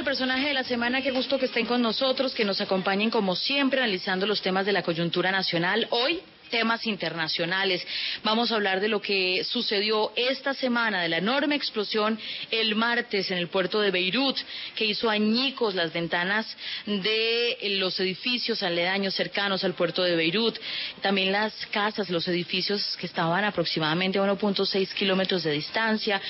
Al personaje de la semana. Qué gusto que estén con nosotros, que nos acompañen como siempre analizando los temas de la coyuntura nacional. Hoy temas internacionales. Vamos a hablar de lo que sucedió esta semana, de la enorme explosión el martes en el puerto de Beirut, que hizo añicos las ventanas de los edificios aledaños cercanos al puerto de Beirut, también las casas, los edificios que estaban aproximadamente a 1.6 kilómetros de distancia.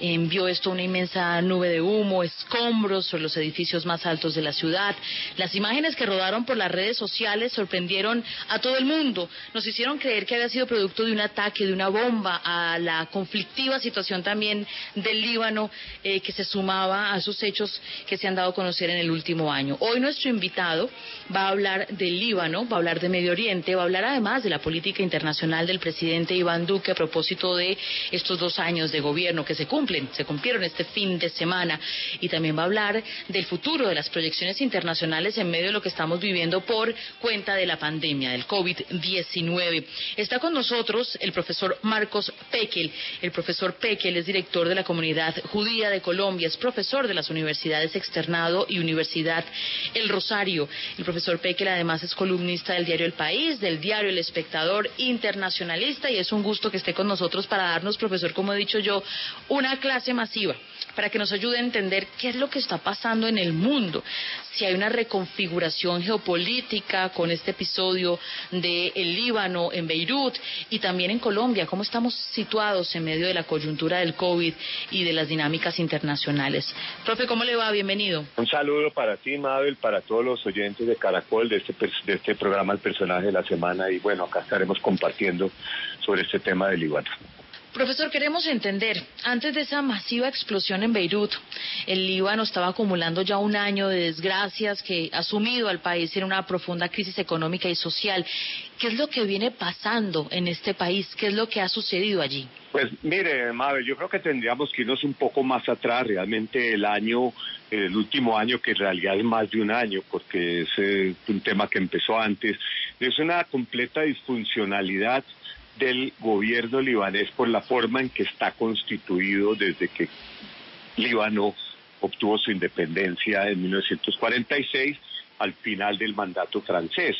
Envió esto una inmensa nube de humo, escombros sobre los edificios más altos de la ciudad. Las imágenes que rodaron por las redes sociales sorprendieron a todo el mundo nos hicieron creer que había sido producto de un ataque, de una bomba, a la conflictiva situación también del Líbano eh, que se sumaba a esos hechos que se han dado a conocer en el último año. Hoy nuestro invitado va a hablar del Líbano, va a hablar de Medio Oriente, va a hablar además de la política internacional del presidente Iván Duque a propósito de estos dos años de gobierno que se cumplen, se cumplieron este fin de semana y también va a hablar del futuro de las proyecciones internacionales en medio de lo que estamos viviendo por cuenta de la pandemia, del COVID-19. Está con nosotros el profesor Marcos Pekel. El profesor Pekel es director de la comunidad judía de Colombia, es profesor de las universidades Externado y Universidad El Rosario. El profesor Pekel además es columnista del diario El País, del diario El Espectador Internacionalista y es un gusto que esté con nosotros para darnos, profesor, como he dicho yo, una clase masiva para que nos ayude a entender qué es lo que está pasando en el mundo, si hay una reconfiguración geopolítica con este episodio del el Líbano, en Beirut y también en Colombia, cómo estamos situados en medio de la coyuntura del COVID y de las dinámicas internacionales. Profe, ¿cómo le va? Bienvenido. Un saludo para ti, Mabel, para todos los oyentes de Caracol, de este, de este programa El Personaje de la Semana y bueno, acá estaremos compartiendo sobre este tema del Líbano. Profesor, queremos entender, antes de esa masiva explosión en Beirut, el Líbano estaba acumulando ya un año de desgracias que ha sumido al país en una profunda crisis económica y social. ¿Qué es lo que viene pasando en este país? ¿Qué es lo que ha sucedido allí? Pues mire, Mabel, yo creo que tendríamos que irnos un poco más atrás. Realmente el año, el último año, que en realidad es más de un año, porque es eh, un tema que empezó antes, es una completa disfuncionalidad del gobierno libanés por la forma en que está constituido desde que Líbano obtuvo su independencia en 1946 al final del mandato francés.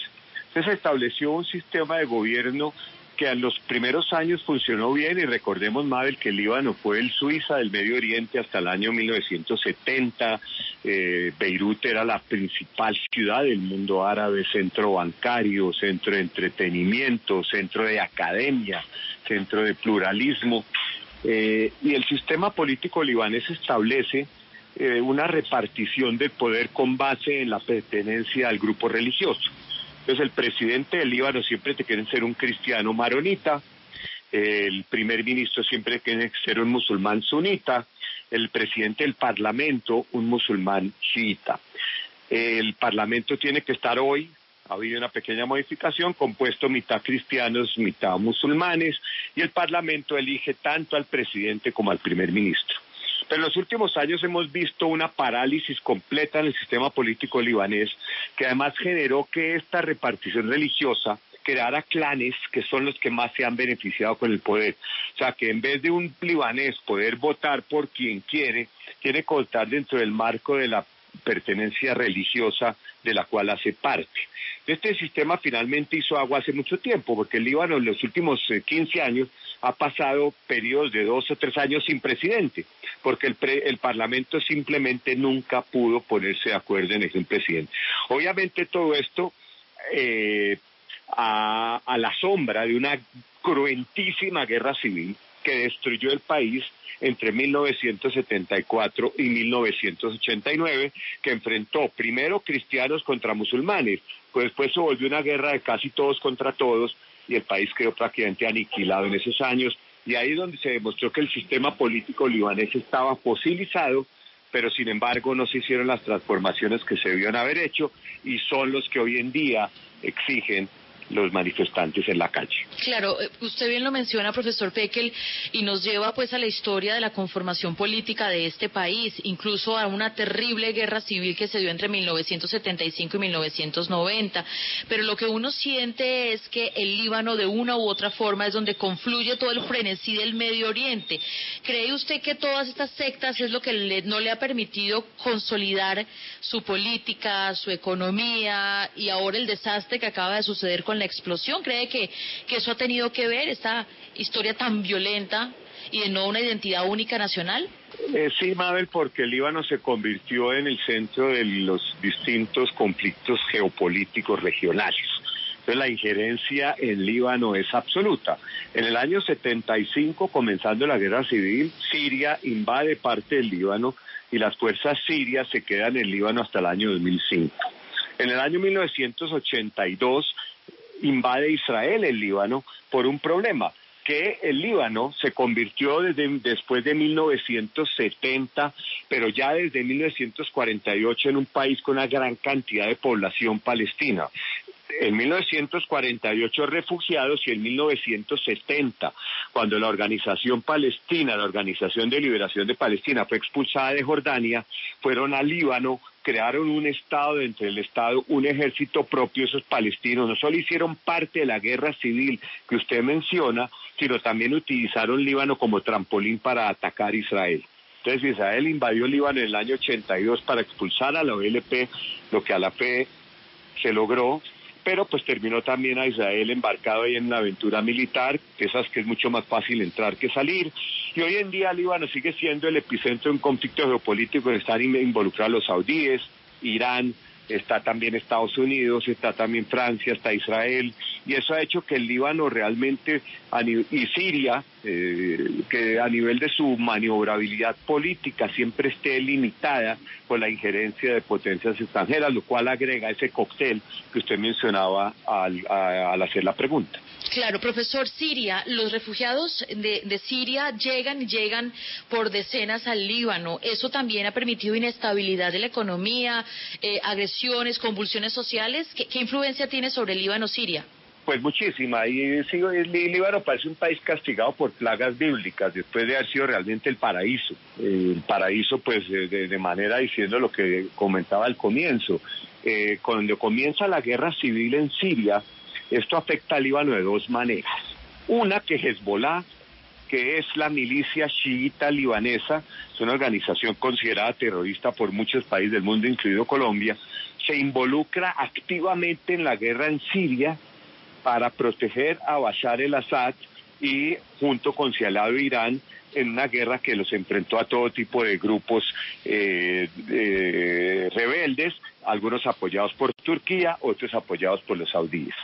Entonces se estableció un sistema de gobierno que en los primeros años funcionó bien y recordemos, Mabel, que el Líbano fue el Suiza del Medio Oriente hasta el año 1970. Eh, Beirut era la principal ciudad del mundo árabe, centro bancario, centro de entretenimiento, centro de academia, centro de pluralismo. Eh, y el sistema político libanés establece eh, una repartición del poder con base en la pertenencia al grupo religioso. Entonces el presidente del Líbano siempre te quiere ser un cristiano maronita, el primer ministro siempre quiere ser un musulmán sunita, el presidente del parlamento un musulmán chiita. El parlamento tiene que estar hoy, ha habido una pequeña modificación, compuesto mitad cristianos, mitad musulmanes, y el parlamento elige tanto al presidente como al primer ministro. Pero en los últimos años hemos visto una parálisis completa en el sistema político libanés, que además generó que esta repartición religiosa creara clanes que son los que más se han beneficiado con el poder. O sea, que en vez de un libanés poder votar por quien quiere, tiene que votar dentro del marco de la pertenencia religiosa de la cual hace parte. Este sistema finalmente hizo agua hace mucho tiempo, porque el Líbano en los últimos 15 eh, años ha pasado periodos de dos o tres años sin presidente, porque el, el Parlamento simplemente nunca pudo ponerse de acuerdo en ese presidente. Obviamente todo esto eh, a la sombra de una cruentísima guerra civil que destruyó el país entre 1974 y 1989, que enfrentó primero cristianos contra musulmanes, pues después se volvió una guerra de casi todos contra todos y el país quedó prácticamente aniquilado en esos años. Y ahí es donde se demostró que el sistema político libanés estaba fosilizado, pero sin embargo no se hicieron las transformaciones que se debían haber hecho y son los que hoy en día exigen los manifestantes en la calle. Claro, eh, usted bien lo menciona, profesor Pekel, y nos lleva pues a la historia de la conformación política de este país, incluso a una terrible guerra civil que se dio entre 1975 y 1990. Pero lo que uno siente es que el Líbano de una u otra forma es donde confluye todo el frenesí del Medio Oriente. ¿Cree usted que todas estas sectas es lo que no le ha permitido consolidar su política, su economía y ahora el desastre que acaba de suceder con la explosión? ¿Cree que, que eso ha tenido que ver, esta historia tan violenta y de no una identidad única nacional? Eh, sí, Mabel, porque el Líbano se convirtió en el centro de los distintos conflictos geopolíticos regionales. Entonces la injerencia en Líbano es absoluta. En el año 75, comenzando la guerra civil, Siria invade parte del Líbano y las fuerzas sirias se quedan en Líbano hasta el año 2005. En el año 1982 invade Israel el Líbano por un problema que el Líbano se convirtió desde, después de 1970, pero ya desde 1948 en un país con una gran cantidad de población palestina. En 1948 refugiados y en 1970, cuando la organización palestina, la Organización de Liberación de Palestina, fue expulsada de Jordania, fueron al Líbano, crearon un Estado dentro del Estado, un ejército propio, esos palestinos no solo hicieron parte de la guerra civil que usted menciona, sino también utilizaron Líbano como trampolín para atacar Israel. Entonces Israel invadió Líbano en el año 82 para expulsar a la OLP, lo que a la fe se logró, pero pues terminó también a Israel embarcado ahí en una aventura militar, esas que es mucho más fácil entrar que salir. Y hoy en día Líbano sigue siendo el epicentro de un conflicto geopolítico en están involucrados los saudíes, Irán, está también Estados Unidos, está también Francia, está Israel, y eso ha hecho que el Líbano realmente, y Siria, eh, que a nivel de su maniobrabilidad política siempre esté limitada por la injerencia de potencias extranjeras, lo cual agrega ese cóctel que usted mencionaba al, al hacer la pregunta. Claro, profesor, Siria, los refugiados de, Siria llegan y llegan por decenas al Líbano. Eso también ha permitido inestabilidad de la economía, eh, agresiones, convulsiones sociales. ¿Qué, influencia tiene sobre el Líbano-Siria? Pues muchísima. Y sigo, el Líbano parece un país castigado por plagas bíblicas, después de haber sido realmente el paraíso. El paraíso, pues, de, manera diciendo lo que comentaba al comienzo. Eh, cuando comienza la guerra civil en Siria, esto afecta al Líbano de dos maneras. Una que Hezbollah, que es la milicia chiita libanesa, es una organización considerada terrorista por muchos países del mundo, incluido Colombia, se involucra activamente en la guerra en Siria para proteger a Bashar el-Assad y junto con su aliado Irán en una guerra que los enfrentó a todo tipo de grupos eh, rebeldes, algunos apoyados por Turquía, otros apoyados por los saudíes.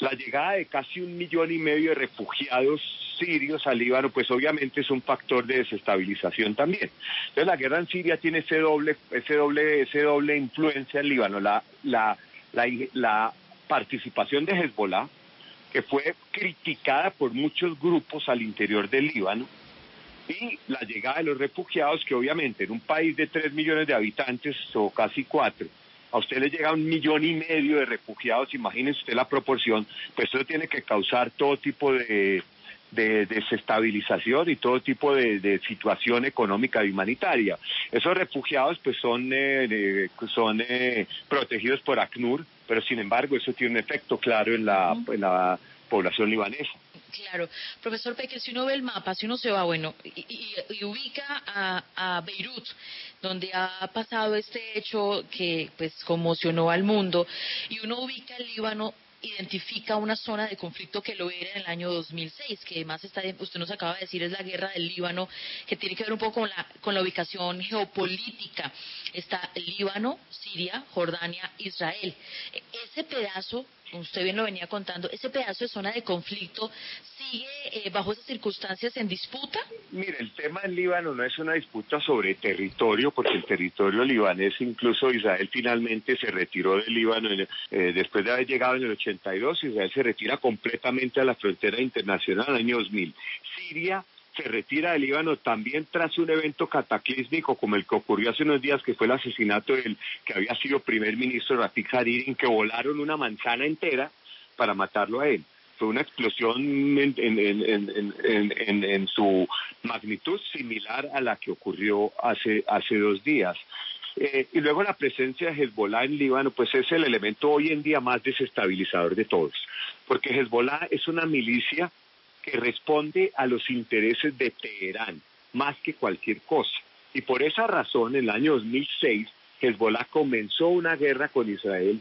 La llegada de casi un millón y medio de refugiados sirios al Líbano, pues obviamente es un factor de desestabilización también. Entonces la guerra en Siria tiene ese doble, ese doble, ese doble influencia en Líbano, la, la, la participación de Hezbollah, que fue criticada por muchos grupos al interior del Líbano, y la llegada de los refugiados, que obviamente en un país de tres millones de habitantes o casi cuatro, a usted le llega un millón y medio de refugiados, imagínese usted la proporción, pues eso tiene que causar todo tipo de, desestabilización y todo tipo de, situación económica y humanitaria. Esos refugiados pues son, eh, son eh, protegidos por ACNUR, pero sin embargo eso tiene un efecto claro en la, en la población libanesa. Claro. Profesor Pekel, si uno ve el mapa, si uno se va, bueno, y, ubica a, a, Beirut, donde ha pasado este hecho que pues conmocionó al mundo, y uno ubica el Líbano, identifica una zona de conflicto que lo era en el año 2006, que además está, usted nos acaba de decir es la guerra del Líbano, que tiene que ver un poco con la, con la ubicación geopolítica. Está Líbano, Siria, Jordania, Israel. Ese pedazo usted bien lo venía contando, ese pedazo de zona de conflicto sigue eh, bajo esas circunstancias en disputa? Mire, el tema en Líbano no es una disputa sobre territorio, porque el territorio libanés, incluso Israel finalmente se retiró del Líbano eh, después de haber llegado en el 82, Israel se retira completamente a la frontera internacional en el año 2000. Siria se retira del Líbano también tras un evento cataclísmico como el que ocurrió hace unos días, que fue el asesinato del que había sido primer ministro Rafik Hariri, en que volaron una manzana entera para matarlo a él. Fue una explosión en, su magnitud similar a la que ocurrió hace, hace dos días. Eh, y luego la presencia de Hezbollah en Líbano, pues es el elemento hoy en día más desestabilizador de todos, porque Hezbollah es una milicia que responde a los intereses de Teherán más que cualquier cosa. Y por esa razón, en el año 2006, Hezbollah comenzó una guerra con Israel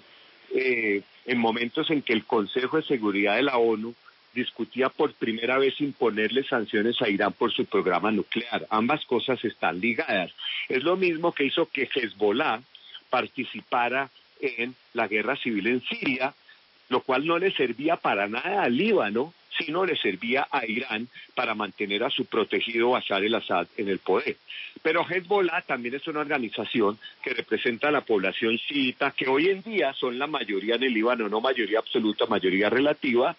eh, en momentos en que el Consejo de Seguridad de la ONU discutía por primera vez imponerle sanciones a Irán por su programa nuclear. Ambas cosas están ligadas. Es lo mismo que hizo que Hezbollah participara en la guerra civil en Siria, lo cual no le servía para nada al Líbano, sino le servía a Irán para mantener a su protegido Bashar el-Assad en el poder. Pero Hezbollah también es una organización que representa a la población chiita, que hoy en día son la mayoría en el Líbano, no mayoría absoluta, mayoría relativa,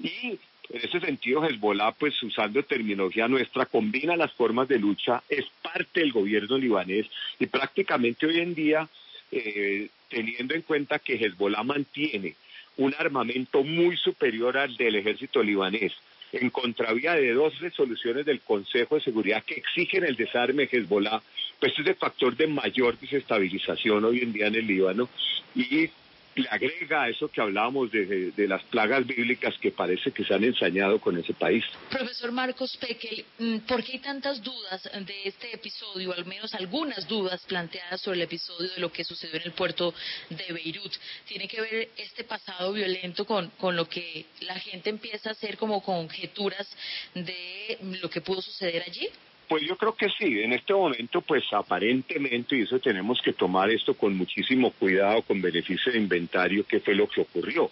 y en ese sentido, Hezbollah, pues usando terminología nuestra, combina las formas de lucha, es parte del gobierno libanés y prácticamente hoy en día, eh, teniendo en cuenta que Hezbollah mantiene un armamento muy superior al del ejército libanés, en contravía de dos resoluciones del Consejo de Seguridad que exigen el desarme de Hezbollah, pues es el factor de mayor desestabilización hoy en día en el Líbano y le agrega eso que hablábamos de, las plagas bíblicas que parece que se han ensañado con ese país. Profesor Marcos Pekel, mm, ¿por qué hay tantas dudas de este episodio, al menos algunas dudas planteadas sobre el episodio de lo que sucedió en el puerto de Beirut? ¿Tiene que ver este pasado violento con, con lo que la gente empieza a hacer como conjeturas de lo que pudo suceder allí? Pues yo creo que sí, en este momento pues aparentemente, y eso tenemos que tomar esto con muchísimo cuidado, con beneficio de inventario, qué fue lo que ocurrió.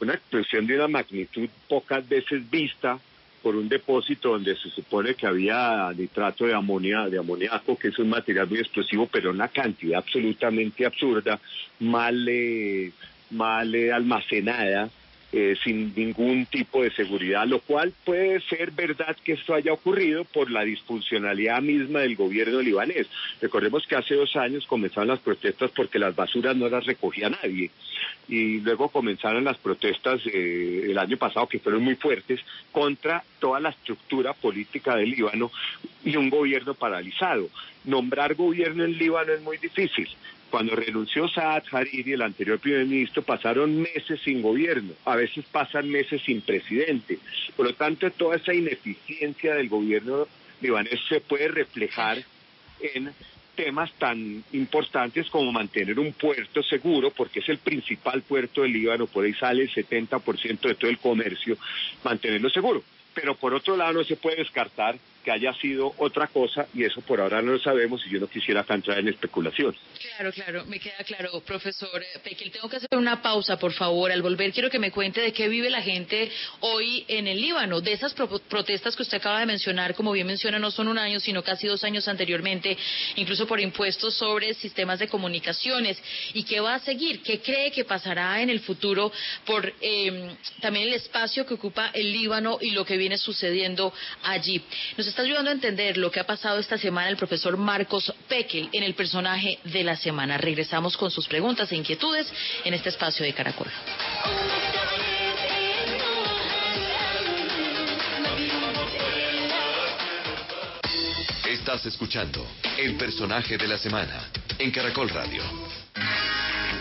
Una explosión de una magnitud pocas veces vista por un depósito donde se supone que había nitrato de amonia, de amoníaco, que es un material muy explosivo, pero una cantidad absolutamente absurda, mal, eh, mal eh, almacenada, eh, sin ningún tipo de seguridad, lo cual puede ser verdad que esto haya ocurrido por la disfuncionalidad misma del gobierno libanés. Recordemos que hace dos años comenzaron las protestas porque las basuras no las recogía nadie y luego comenzaron las protestas eh, el año pasado que fueron muy fuertes contra toda la estructura política del Líbano y un gobierno paralizado. Nombrar gobierno en Líbano es muy difícil. Cuando renunció Saad Hariri, el anterior primer ministro, pasaron meses sin gobierno, a veces pasan meses sin presidente. Por lo tanto, toda esa ineficiencia del gobierno libanés se puede reflejar en temas tan importantes como mantener un puerto seguro, porque es el principal puerto del Líbano, por ahí sale el 70% de todo el comercio, mantenerlo seguro. Pero por otro lado no se puede descartar que haya sido otra cosa y eso por ahora no lo sabemos y yo no quisiera entrar en especulación. Claro, claro, me queda claro, profesor Pequel. Tengo que hacer una pausa, por favor. Al volver quiero que me cuente de qué vive la gente hoy en el Líbano, de esas protestas que usted acaba de mencionar, como bien menciona, no son un año, sino casi dos años anteriormente, incluso por impuestos sobre sistemas de comunicaciones. ¿Y qué va a seguir? ¿Qué cree que pasará en el futuro por eh, también el espacio que ocupa el Líbano y lo que viene sucediendo allí? Está ayudando a entender lo que ha pasado esta semana el profesor Marcos Pekel en el personaje de la semana. Regresamos con sus preguntas e inquietudes en este espacio de Caracol. Estás escuchando el personaje de la semana en Caracol Radio.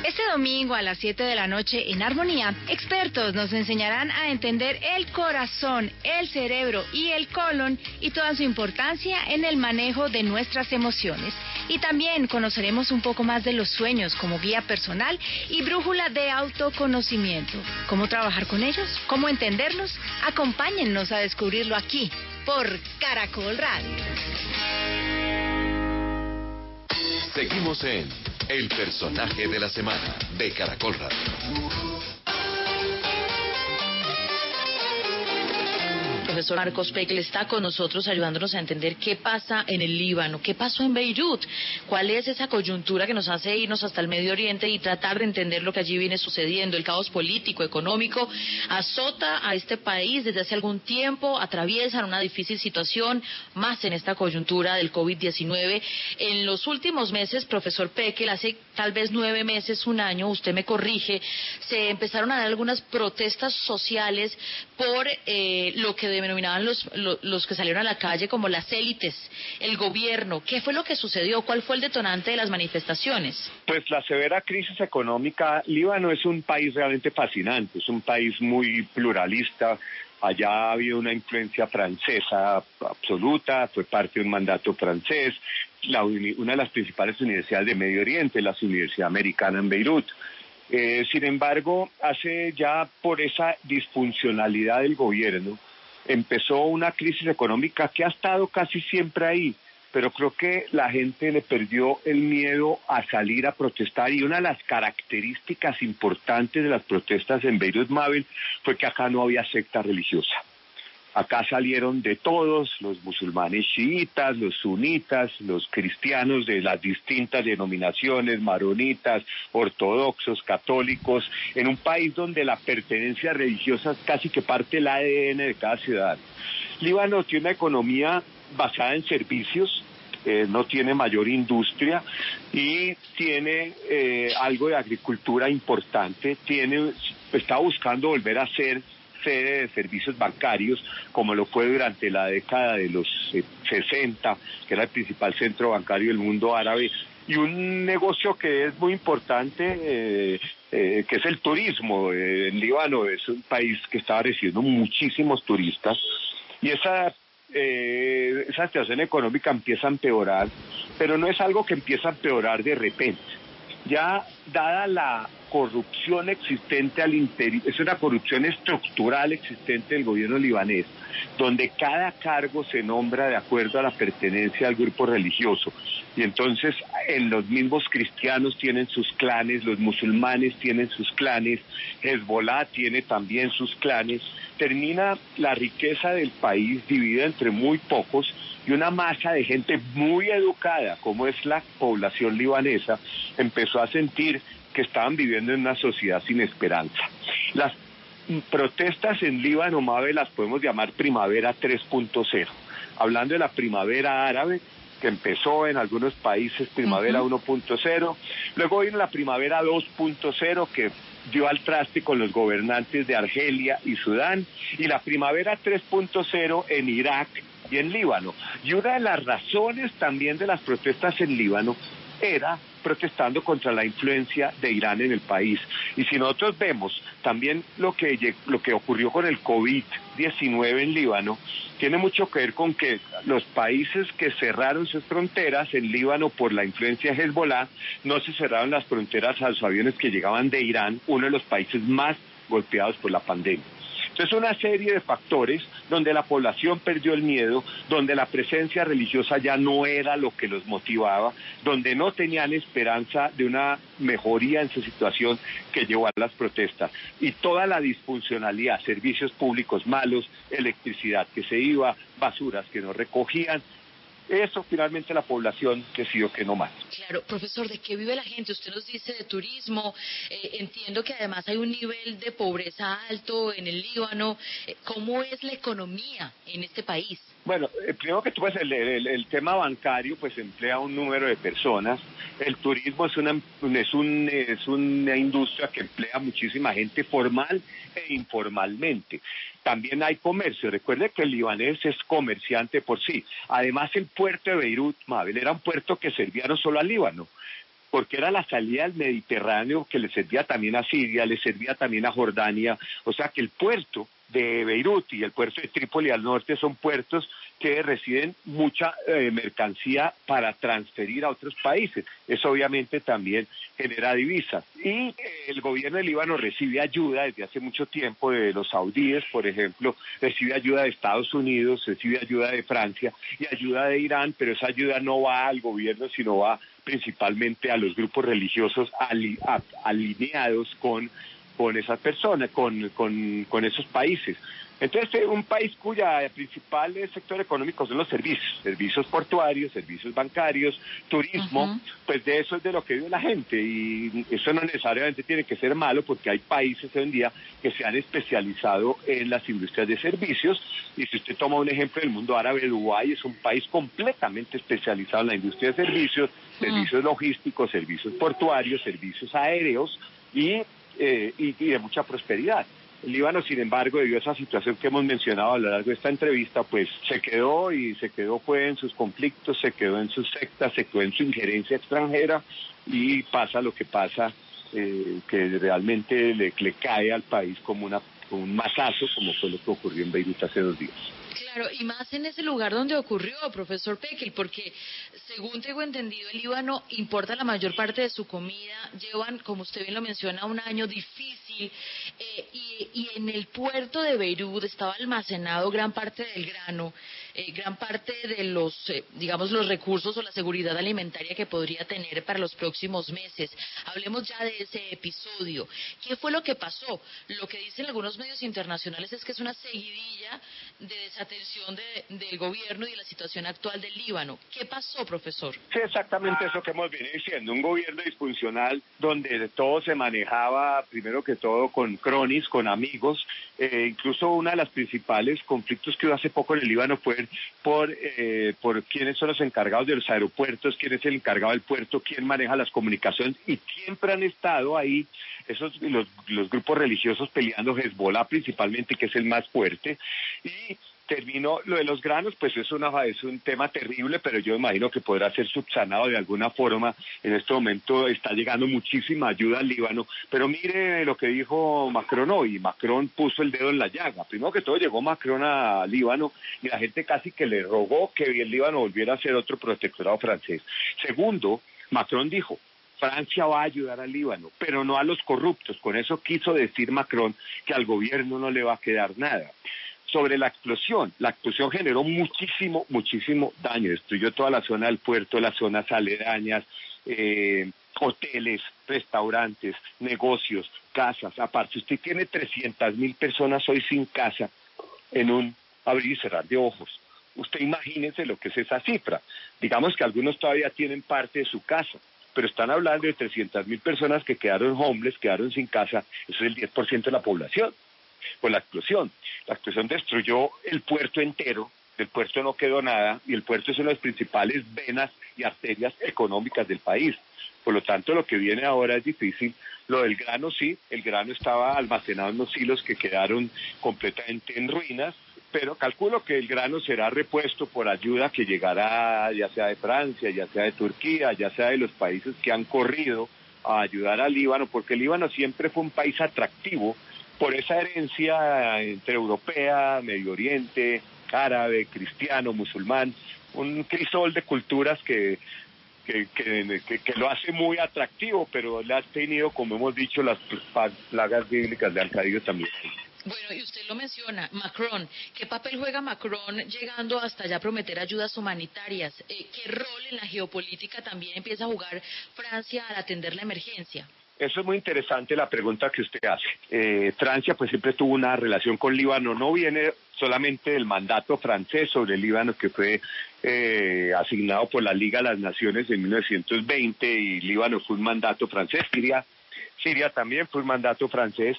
Este domingo a las 7 de la noche en Armonía, expertos nos enseñarán a entender el corazón, el cerebro y el colon y toda su importancia en el manejo de nuestras emociones. Y también conoceremos un poco más de los sueños como guía personal y brújula de autoconocimiento. ¿Cómo trabajar con ellos? ¿Cómo entenderlos? Acompáñennos a descubrirlo aquí por Caracol Radio. Seguimos en El personaje de la semana de Caracol Radio. Profesor Marcos Pekel está con nosotros ayudándonos a entender qué pasa en el Líbano, qué pasó en Beirut, cuál es esa coyuntura que nos hace irnos hasta el Medio Oriente y tratar de entender lo que allí viene sucediendo. El caos político, económico, azota a este país desde hace algún tiempo, atraviesan una difícil situación, más en esta coyuntura del COVID-19. En los últimos meses, profesor Pekel, hace tal vez nueve meses, un año, usted me corrige, se empezaron a dar algunas protestas sociales por eh, lo que denominaban los, los, que salieron a la calle como las élites, el gobierno. ¿Qué fue lo que sucedió? ¿Cuál fue el detonante de las manifestaciones? Pues la severa crisis económica. Líbano es un país realmente fascinante, es un país muy pluralista. Allá ha habido una influencia francesa absoluta, fue parte de un mandato francés. una de las principales universidades de Medio Oriente, la Universidad Americana en Beirut. Eh, sin embargo, hace ya por esa disfuncionalidad del gobierno, empezó una crisis económica que ha estado casi siempre ahí, pero creo que la gente le perdió el miedo a salir a protestar y una de las características importantes de las protestas en Beirut Mabel fue que acá no había secta religiosa. Acá salieron de todos, los musulmanes chiitas, los sunitas, los cristianos de las distintas denominaciones, maronitas, ortodoxos, católicos, en un país donde la pertenencia religiosa es casi que parte del ADN de cada ciudad. Líbano tiene una economía basada en servicios, eh, no tiene mayor industria y tiene eh, algo de agricultura importante, tiene, está buscando volver a ser sede de servicios bancarios, como lo fue durante la década de los 60, eh, que era el principal centro bancario del mundo árabe, y un negocio que es muy importante, eh, eh, que es el turismo. en Líbano es un país que está recibiendo muchísimos turistas, y esa esa situación económica empieza a empeorar, pero no es algo que empieza a empeorar de repente. Ya dada la corrupción existente al interior, es una corrupción estructural existente del gobierno libanés, donde cada cargo se nombra de acuerdo a la pertenencia al grupo religioso. Y entonces en los mismos cristianos tienen sus clanes, los musulmanes tienen sus clanes, Hezbollah tiene también sus clanes. Termina la riqueza del país dividida entre muy pocos y una masa de gente muy educada, como es la población libanesa, empezó a sentir que estaban viviendo en una sociedad sin esperanza. Las protestas en Líbano, Mabe, las podemos llamar primavera 3.0. Hablando de la primavera árabe, que empezó en algunos países primavera 1.0, luego vino la primavera 2.0 que dio al traste con los gobernantes de Argelia y Sudán, y la primavera 3.0 en Irak y en Líbano. Y una de las razones también de las protestas en Líbano era protestando contra la influencia de Irán en el país. Y si nosotros vemos también lo que, lo que ocurrió con el COVID-19 en Líbano, tiene mucho que ver con que los países que cerraron sus fronteras en Líbano por la influencia de Hezbollah, no se cerraron las fronteras a los aviones que llegaban de Irán, uno de los países más golpeados por la pandemia. Entonces, una serie de factores donde la población perdió el miedo, donde la presencia religiosa ya no era lo que los motivaba, donde no tenían esperanza de una mejoría en su situación que llevó a las protestas. Y toda la disfuncionalidad, servicios públicos malos, electricidad que se iba, basuras que no recogían, eso finalmente la población decidió que no más. Claro, profesor, ¿de qué vive la gente? Usted nos dice de turismo, eh, entiendo que además hay un nivel de pobreza alto en el Líbano. Eh, ¿Cómo es la economía en este país? Bueno, eh, primero que tú, pues el, el, tema bancario pues emplea un número de personas. El turismo es una, es, un, es una industria que emplea muchísima gente formal e informalmente. También hay comercio. Recuerde que el libanés es comerciante por sí. Además, el puerto de Beirut, Mabel, era un puerto que servía no solo al Líbano, porque era la salida al Mediterráneo que le servía también a Siria, le servía también a Jordania. O sea que el puerto de Beirut y el puerto de Trípoli al norte son puertos que reciben mucha eh, mercancía para transferir a otros países. Eso obviamente también genera divisas. Y eh, el gobierno de Líbano recibe ayuda desde hace mucho tiempo de los saudíes, por ejemplo, recibe ayuda de Estados Unidos, recibe ayuda de Francia y ayuda de Irán, pero esa ayuda no va al gobierno, sino va principalmente a los grupos religiosos alineados con con esas personas, con, con, con esos países. Entonces, un país cuya principal sector económico son los servicios, servicios portuarios, servicios bancarios, turismo, pues de eso es de lo que vive la gente y eso no necesariamente tiene que ser malo porque hay países hoy en día que se han especializado en las industrias de servicios y si usted toma un ejemplo del mundo árabe, Dubái es un país completamente especializado en la industria de servicios, servicios logísticos, servicios portuarios, servicios aéreos y, eh, y de mucha prosperidad. El Líbano, sin embargo, debido a esa situación que hemos mencionado a lo largo de esta entrevista, pues se quedó y se quedó en sus conflictos, se quedó en sus sectas, se quedó en su injerencia extranjera y pasa lo que pasa, eh, que realmente le, le, cae al país como, una, como un masazo, como fue lo que ocurrió en Beirut hace dos días. Claro, y más en ese lugar donde ocurrió, profesor Pekel, porque según tengo entendido, el Líbano importa la mayor parte de su comida, llevan, como usted bien lo menciona, un año difícil, eh, y, en el puerto de Beirut estaba almacenado gran parte del grano, eh, gran parte de los, eh, digamos, los recursos o la seguridad alimentaria que podría tener para los próximos meses. Hablemos ya de ese episodio. ¿Qué fue lo que pasó? Lo que dicen algunos medios internacionales es que es una seguidilla de desatención del gobierno y de la situación actual del Líbano. ¿Qué pasó, profesor? Sí, exactamente eso que hemos venido diciendo. Un gobierno disfuncional donde todo se manejaba, primero que todo, con cronis, con amigos. Eh, incluso una de las principales conflictos que hubo hace poco en el Líbano fue por, eh, por quiénes son los encargados de los aeropuertos, quién es el encargado del puerto, quién maneja las comunicaciones y siempre han estado ahí esos los, los grupos religiosos peleando Hezbollah principalmente, que es el más fuerte, y terminó lo de los granos, pues es, una, un tema terrible, pero yo imagino que podrá ser subsanado de alguna forma. En este momento está llegando muchísima ayuda al Líbano, pero mire lo que dijo Macron hoy. Macron puso el dedo en la llaga. Primero que todo llegó Macron a Líbano y la gente casi que le rogó que el Líbano volviera a ser otro protectorado francés. Segundo, Macron dijo, Francia va a ayudar al Líbano, pero no a los corruptos. Con eso quiso decir Macron que al gobierno no le va a quedar nada sobre la explosión. La explosión generó muchísimo, muchísimo daño. Destruyó toda la zona del puerto, las zonas aledañas, eh, hoteles, restaurantes, negocios, casas. Aparte, usted tiene 300 mil personas hoy sin casa en un abrir y cerrar de ojos. Usted imagínese lo que es esa cifra. Digamos que algunos todavía tienen parte de su casa, pero están hablando de 300 mil personas que quedaron homeless, quedaron sin casa. Eso es el 10% de la población por la explosión. La explosión destruyó el puerto entero, del puerto no quedó nada y el puerto es una de las principales venas y arterias económicas del país. Por lo tanto, lo que viene ahora es difícil. Lo del grano sí, el grano estaba almacenado en los hilos que quedaron completamente en ruinas, pero calculo que el grano será repuesto por ayuda que llegará ya sea de Francia, ya sea de Turquía, ya sea de los países que han corrido a ayudar al Líbano, porque el Líbano siempre fue un país atractivo por esa herencia entre europea, Medio Oriente, árabe, cristiano, musulmán, un crisol de culturas que, que, que, lo hace muy atractivo, pero le ha tenido, como hemos dicho, las plagas bíblicas de Al también. Bueno, y usted lo menciona, Macron. ¿Qué papel juega Macron llegando hasta allá a prometer ayudas humanitarias? Eh, ¿Qué rol en la geopolítica también empieza a jugar Francia al atender la emergencia? Eso es muy interesante la pregunta que usted hace. Eh, Francia pues siempre tuvo una relación con Líbano, no viene solamente del mandato francés sobre Líbano que fue eh, asignado por la Liga de las Naciones en 1920 y Líbano fue un mandato francés, Siria, Siria también fue un mandato francés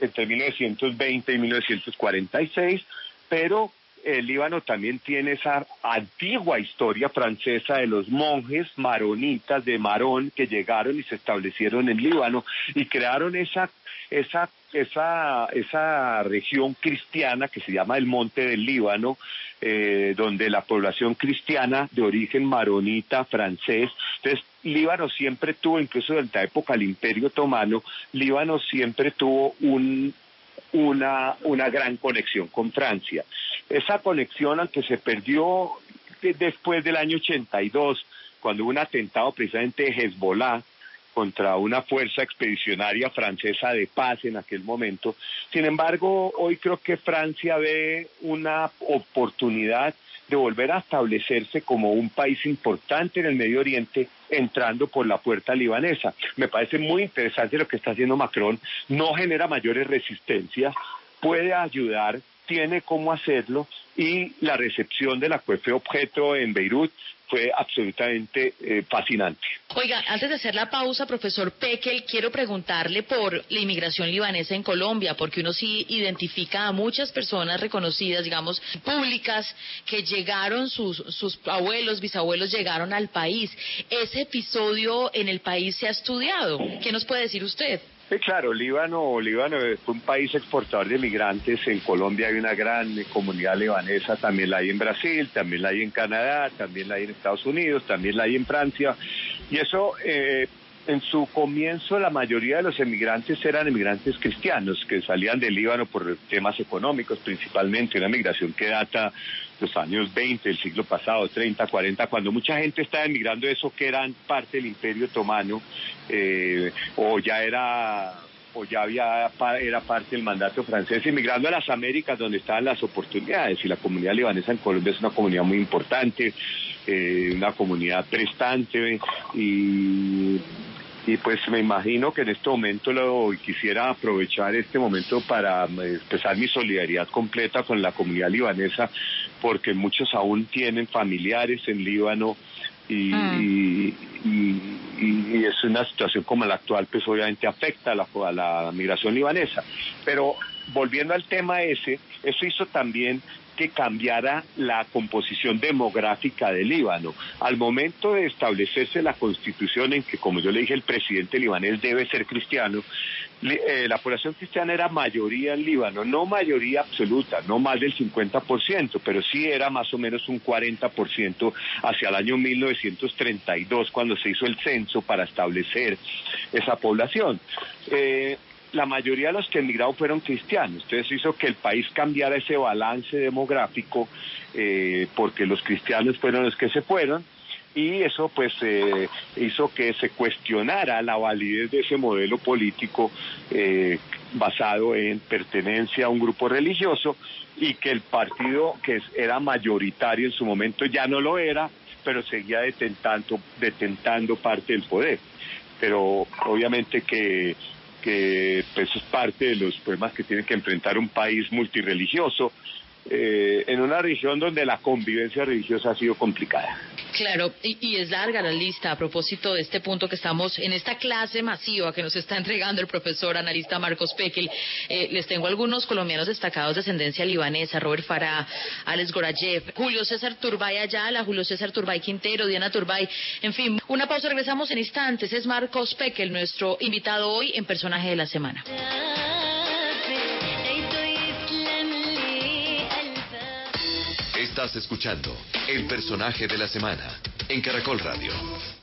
entre 1920 y 1946, pero el Líbano también tiene esa antigua historia francesa de los monjes maronitas de Marón que llegaron y se establecieron en Líbano y crearon esa esa esa esa región cristiana que se llama el Monte del Líbano eh, donde la población cristiana de origen maronita francés entonces Líbano siempre tuvo incluso durante la época del Imperio Otomano Líbano siempre tuvo un una, una gran conexión con Francia. Esa conexión, aunque se perdió después del año 82, cuando hubo un atentado precisamente de Hezbollah contra una fuerza expedicionaria francesa de paz en aquel momento. Sin embargo, hoy creo que Francia ve una oportunidad de volver a establecerse como un país importante en el Medio Oriente entrando por la puerta libanesa. Me parece muy interesante lo que está haciendo Macron, no genera mayores resistencias, puede ayudar tiene cómo hacerlo y la recepción de la CUEFE objeto en Beirut fue absolutamente eh, fascinante. Oiga, antes de hacer la pausa, profesor Pekel, quiero preguntarle por la inmigración libanesa en Colombia, porque uno sí identifica a muchas personas reconocidas, digamos, públicas, que llegaron, sus abuelos, bisabuelos llegaron al país. ¿Ese episodio en el país se ha estudiado? ¿Qué nos puede decir usted? Sí, claro, Líbano, Líbano es un país exportador de migrantes. En Colombia hay una gran comunidad libanesa, también la hay en Brasil, también la hay en Canadá, también la hay en Estados Unidos, también la hay en Francia. Y eso, eh, en su comienzo, la mayoría de los emigrantes eran emigrantes cristianos que salían del Líbano por temas económicos, principalmente una migración que data los años 20 del siglo pasado, 30, 40, cuando mucha gente estaba emigrando eso que eran parte del Imperio Otomano eh, o ya era o ya había era parte del mandato francés, emigrando a las Américas donde estaban las oportunidades y la comunidad libanesa en Colombia es una comunidad muy importante, eh, una comunidad prestante y y pues me imagino que en este momento lo quisiera aprovechar este momento para eh, expresar mi solidaridad completa con la comunidad libanesa porque muchos aún tienen familiares en Líbano y, mm. y, es una situación como la actual pues obviamente afecta a la, a la migración libanesa pero volviendo al tema ese eso hizo también que cambiara la composición demográfica del Líbano. Al momento de establecerse la constitución en que, como yo le dije, el presidente libanés debe ser cristiano, eh, la población cristiana era mayoría en Líbano, no mayoría absoluta, no más del 50%, pero sí era más o menos un 40% hacia el año 1932, cuando se hizo el censo para establecer esa población. Eh, la mayoría de los que emigraron fueron cristianos. Entonces hizo que el país cambiara ese balance demográfico eh, porque los cristianos fueron los que se fueron y eso pues eh, hizo que se cuestionara la validez de ese modelo político eh, basado en pertenencia a un grupo religioso y que el partido que era mayoritario en su momento ya no lo era, pero seguía detentando, detentando parte del poder. Pero obviamente que que pues, es parte de los problemas que tiene que enfrentar un país multireligioso eh, en una región donde la convivencia religiosa ha sido complicada. Claro, y, es larga la lista a propósito de este punto que estamos en esta clase masiva que nos está entregando el profesor analista Marcos Pekel. Eh, les tengo algunos colombianos destacados de ascendencia libanesa, Robert Farah, Alex Gorayev, Julio César Turbay Ayala, Julio César Turbay Quintero, Diana Turbay, en fin, una pausa, regresamos en instantes. Es Marcos Pekel, nuestro invitado hoy en Personaje de la Semana. Estás escuchando el personaje de la semana en Caracol Radio.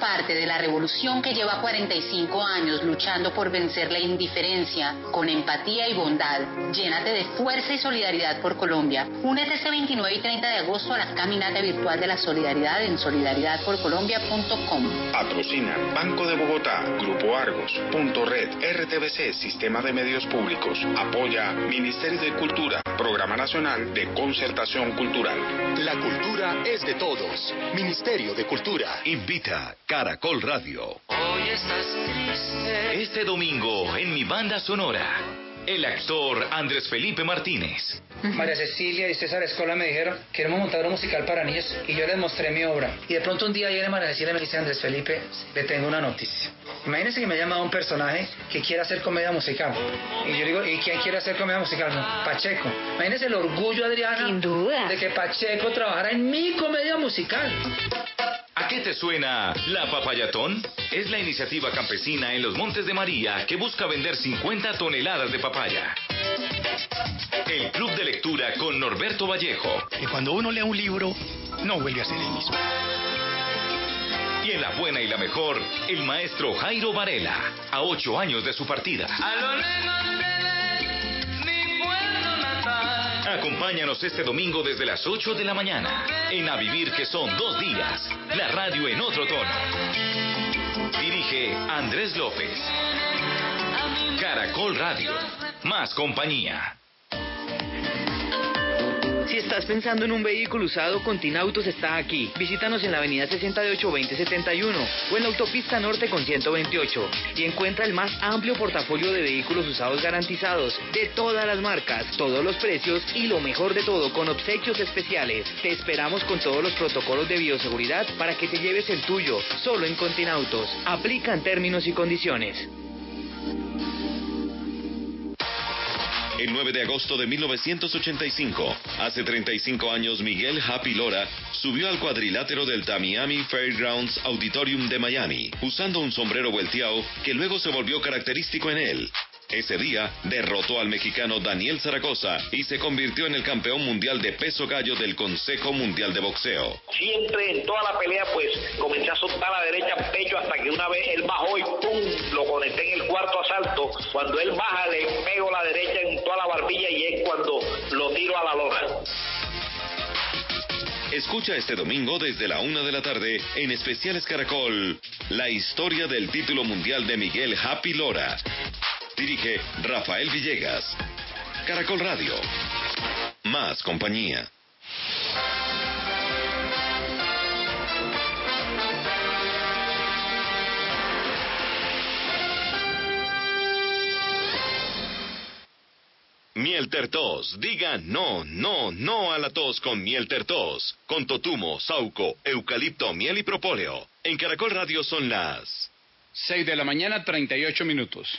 Parte de la revolución que lleva 45 años luchando por vencer la indiferencia con empatía y bondad. Llénate de fuerza y solidaridad por Colombia. Únete este 29 y 30 de agosto a la caminata virtual de la solidaridad en solidaridadporcolombia.com. Patrocina Banco de Bogotá, Grupo Argos, Punto Red, RTBC, Sistema de Medios Públicos. Apoya Ministerio de Cultura, Programa Nacional de Concertación Cultural. La cultura es de todos. Ministerio de Cultura. Invita Caracol Radio. Hoy estás triste. Este domingo en mi banda sonora, el actor Andrés Felipe Martínez. María Cecilia y César Escola me dijeron, queremos montar un musical para niños y yo les mostré mi obra. Y de pronto un día viene María Cecilia y me dice, Andrés Felipe, le tengo una noticia. Imagínense que me ha llamado un personaje que quiere hacer comedia musical. Y yo digo, ¿y quién quiere hacer comedia musical? Pacheco. Imagínense el orgullo, Adriana, Sin duda. de que Pacheco trabajara en mi comedia musical. ¿A qué te suena la papayatón? Es la iniciativa campesina en los Montes de María que busca vender 50 toneladas de El Club de Lectura con Norberto Vallejo. Y cuando uno lee un libro, no vuelve a ser el mismo. Y en la buena y la mejor, el maestro Jairo Varela, a ocho años de su partida. A lo lejos ve mi pueblo natal. Acompáñanos este domingo desde las 8 de la mañana en A Vivir que son dos días. La radio en otro tono. Dirige Andrés López. Caracol Radio. Más compañía. Si estás pensando en un vehículo usado, Continautos está aquí. Visítanos en la avenida 68-2071 o en la autopista norte con 128 y encuentra el más amplio portafolio de vehículos usados garantizados de todas las marcas, todos los precios y lo mejor de todo con obsequios especiales. Te esperamos con todos los protocolos de bioseguridad para que te lleves el tuyo, solo en Continautos. Aplican términos y condiciones. El 9 de agosto de 1985, hace 35 años, Miguel Happy Lora subió al cuadrilátero del Tamiami Fairgrounds Auditorium de Miami, usando un sombrero volteado que luego se volvió característico en él. Ese día derrotó al mexicano Daniel Zaragoza y se convirtió en el campeón mundial de peso gallo del Consejo Mundial de Boxeo. Siempre en toda la pelea pues comencé a soltar a la derecha pecho hasta que una vez él bajó y ¡pum! lo conecté en el cuarto asalto. Cuando él baja le pego la derecha en toda la barbilla y es cuando lo tiro a la lona. Escucha este domingo desde la una de la tarde en Especiales Caracol la historia del título mundial de Miguel Happy Lora. Dirige Rafael Villegas. Caracol Radio. Más compañía. Miel Tertos. Diga no, no, no a la tos con Miel Tertos. Con totumo, sauco, eucalipto, miel y propóleo. En Caracol Radio son las 6 de la mañana, 38 minutos.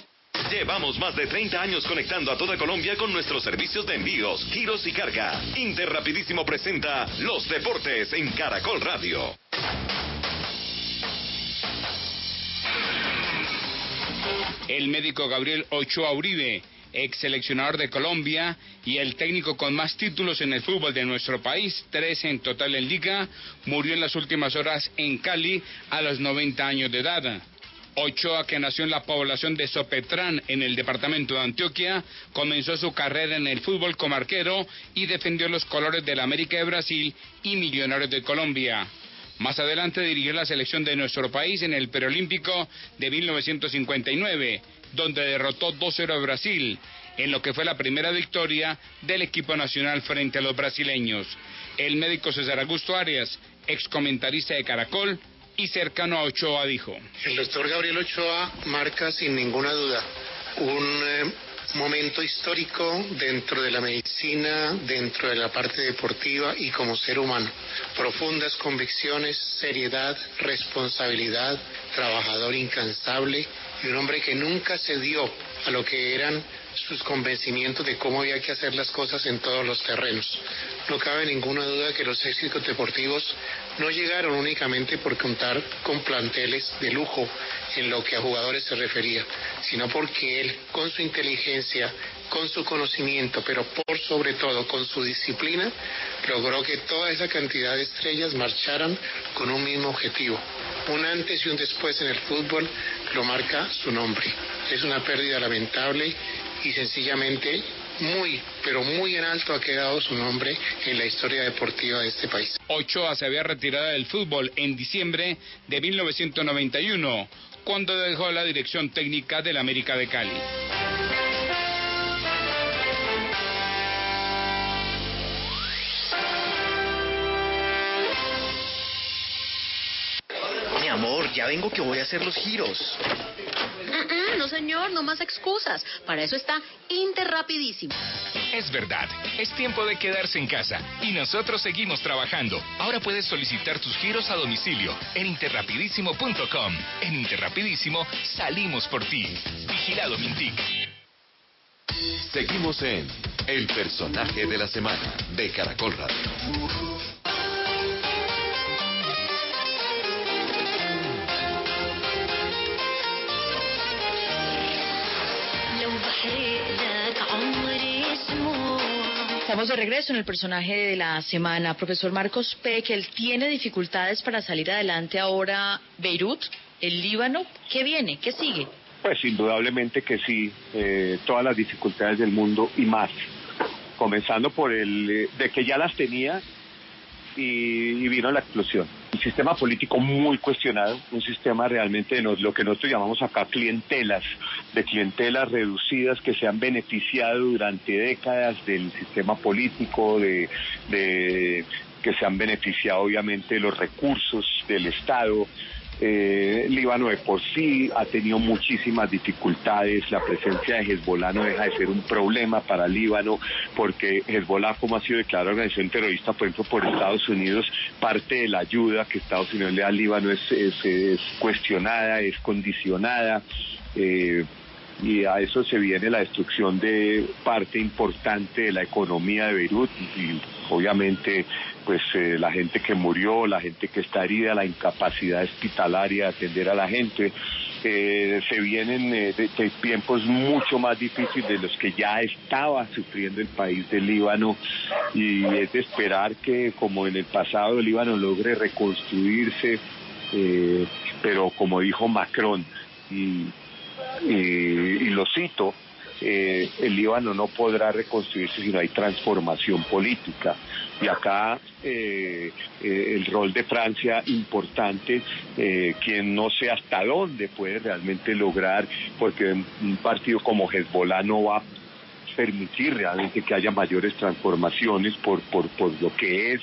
Llevamos más de 30 años conectando a toda Colombia con nuestros servicios de envíos, giros y carga. Interrapidísimo presenta Los Deportes en Caracol Radio. El médico Gabriel Ochoa Uribe, ex seleccionador de Colombia y el técnico con más títulos en el fútbol de nuestro país, tres en total en liga, murió en las últimas horas en Cali a los 90 años de edad. Ochoa, que nació en la población de Sopetrán, en el departamento de Antioquia, comenzó su carrera en el fútbol como arquero y defendió los colores del América de Brasil y Millonarios de Colombia. Más adelante dirigió la selección de nuestro país en el Perolímpico de 1959, donde derrotó 2-0 a Brasil, en lo que fue la primera victoria del equipo nacional frente a los brasileños. El médico César Augusto Arias, ex comentarista de Caracol, y cercano a Ochoa dijo. El doctor Gabriel Ochoa marca sin ninguna duda un eh, momento histórico dentro de la medicina, dentro de la parte deportiva y como ser humano. Profundas convicciones, seriedad, responsabilidad, trabajador incansable y un hombre que nunca cedió a lo que eran sus convencimientos de cómo había que hacer las cosas en todos los terrenos. No cabe ninguna duda que los éxitos deportivos no llegaron únicamente por contar con planteles de lujo en lo que a jugadores se refería, sino porque él, con su inteligencia, con su conocimiento, pero por sobre todo con su disciplina, logró que toda esa cantidad de estrellas marcharan con un mismo objetivo. Un antes y un después en el fútbol lo marca su nombre. Es una pérdida lamentable y sencillamente muy, pero muy en alto ha quedado su nombre en la historia deportiva de este país. Ochoa se había retirado del fútbol en diciembre de 1991, cuando dejó la dirección técnica del América de Cali. Mi amor, ya vengo que voy a hacer los giros. No, señor, no más excusas. Para eso está Interrapidísimo. Es verdad, es tiempo de quedarse en casa y nosotros seguimos trabajando. Ahora puedes solicitar tus giros a domicilio en interrapidísimo.com. En Interrapidísimo salimos por ti. Vigilado Mintic. Seguimos en El personaje de la semana de Caracol Radio. Estamos de regreso en el personaje de la semana. Profesor Marcos Pekel, ¿tiene dificultades para salir adelante ahora Beirut, el Líbano? ¿Qué viene? ¿Qué sigue? Pues indudablemente que sí, eh, todas las dificultades del mundo y más. Comenzando por el eh, de que ya las tenía y vino la explosión. Un sistema político muy cuestionado, un sistema realmente de lo que nosotros llamamos acá clientelas, de clientelas reducidas que se han beneficiado durante décadas del sistema político, de, de que se han beneficiado obviamente de los recursos del Estado, eh, Líbano de por sí ha tenido muchísimas dificultades. La presencia de Hezbollah no deja de ser un problema para Líbano porque Hezbollah, como ha sido declarada organización terrorista, por ejemplo, por Estados Unidos, parte de la ayuda que Estados Unidos le da al Líbano es, es, es cuestionada, es condicionada. Eh, y a eso se viene la destrucción de parte importante de la economía de Beirut y obviamente pues eh, la gente que murió, la gente que está herida, la incapacidad hospitalaria de atender a la gente. Eh, se vienen eh, de, tiempos mucho más difíciles de los que ya estaba sufriendo el país del Líbano y es de esperar que como en el pasado el Líbano logre reconstruirse, pero como dijo Macron, y lo cito, eh, el Líbano no podrá reconstruirse si no hay transformación política. Y acá eh, eh, el rol de Francia importante, eh, quien no sé hasta dónde puede realmente lograr, porque un partido como Hezbollah no va a permitir realmente que haya mayores transformaciones por, por, por lo que es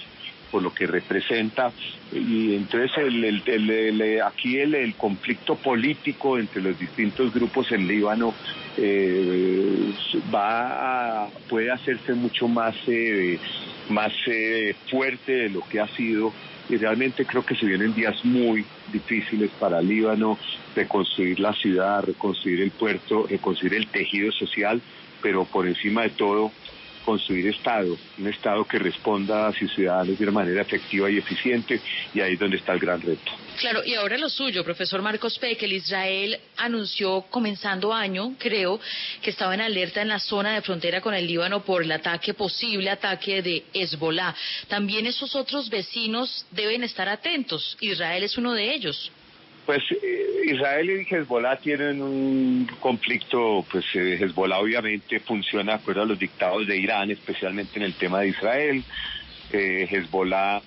por lo que representa y entonces el, el, el, aquí el, el, conflicto político entre los distintos grupos en Líbano eh, va a, puede hacerse mucho más eh, más eh, fuerte de lo que ha sido y realmente creo que se vienen días muy difíciles para Líbano reconstruir la ciudad reconstruir el puerto reconstruir el tejido social pero por encima de todo construir Estado, un Estado que responda a sus ciudadanos de una manera efectiva y eficiente, y ahí es donde está el gran reto. Claro, y ahora lo suyo, profesor Marcos Pekel, Israel anunció comenzando año, creo, que estaba en alerta en la zona de frontera con el Líbano por el ataque, posible ataque de Hezbollah. También esos otros vecinos deben estar atentos. Israel es uno de ellos. Pues Israel y Hezbollah tienen un conflicto, pues eh, Hezbollah obviamente funciona de acuerdo a los dictados de Irán, especialmente en el tema de Israel. Eh, Hezbollah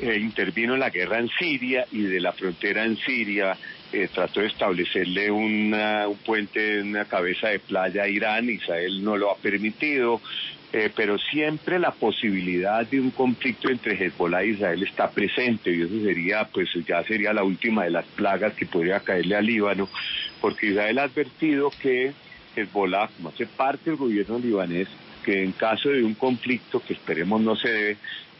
eh, intervino en la guerra en Siria y de la frontera en Siria eh, trató de establecerle un puente, una cabeza de playa a Irán, Israel no lo ha permitido. Eh, pero siempre la posibilidad de un conflicto entre Hezbollah e Israel está presente y eso sería, pues ya sería la última de las plagas que podría caerle al Líbano, porque Israel ha advertido que Hezbollah, como hace parte del gobierno libanés, que en caso de un conflicto que esperemos no se dé,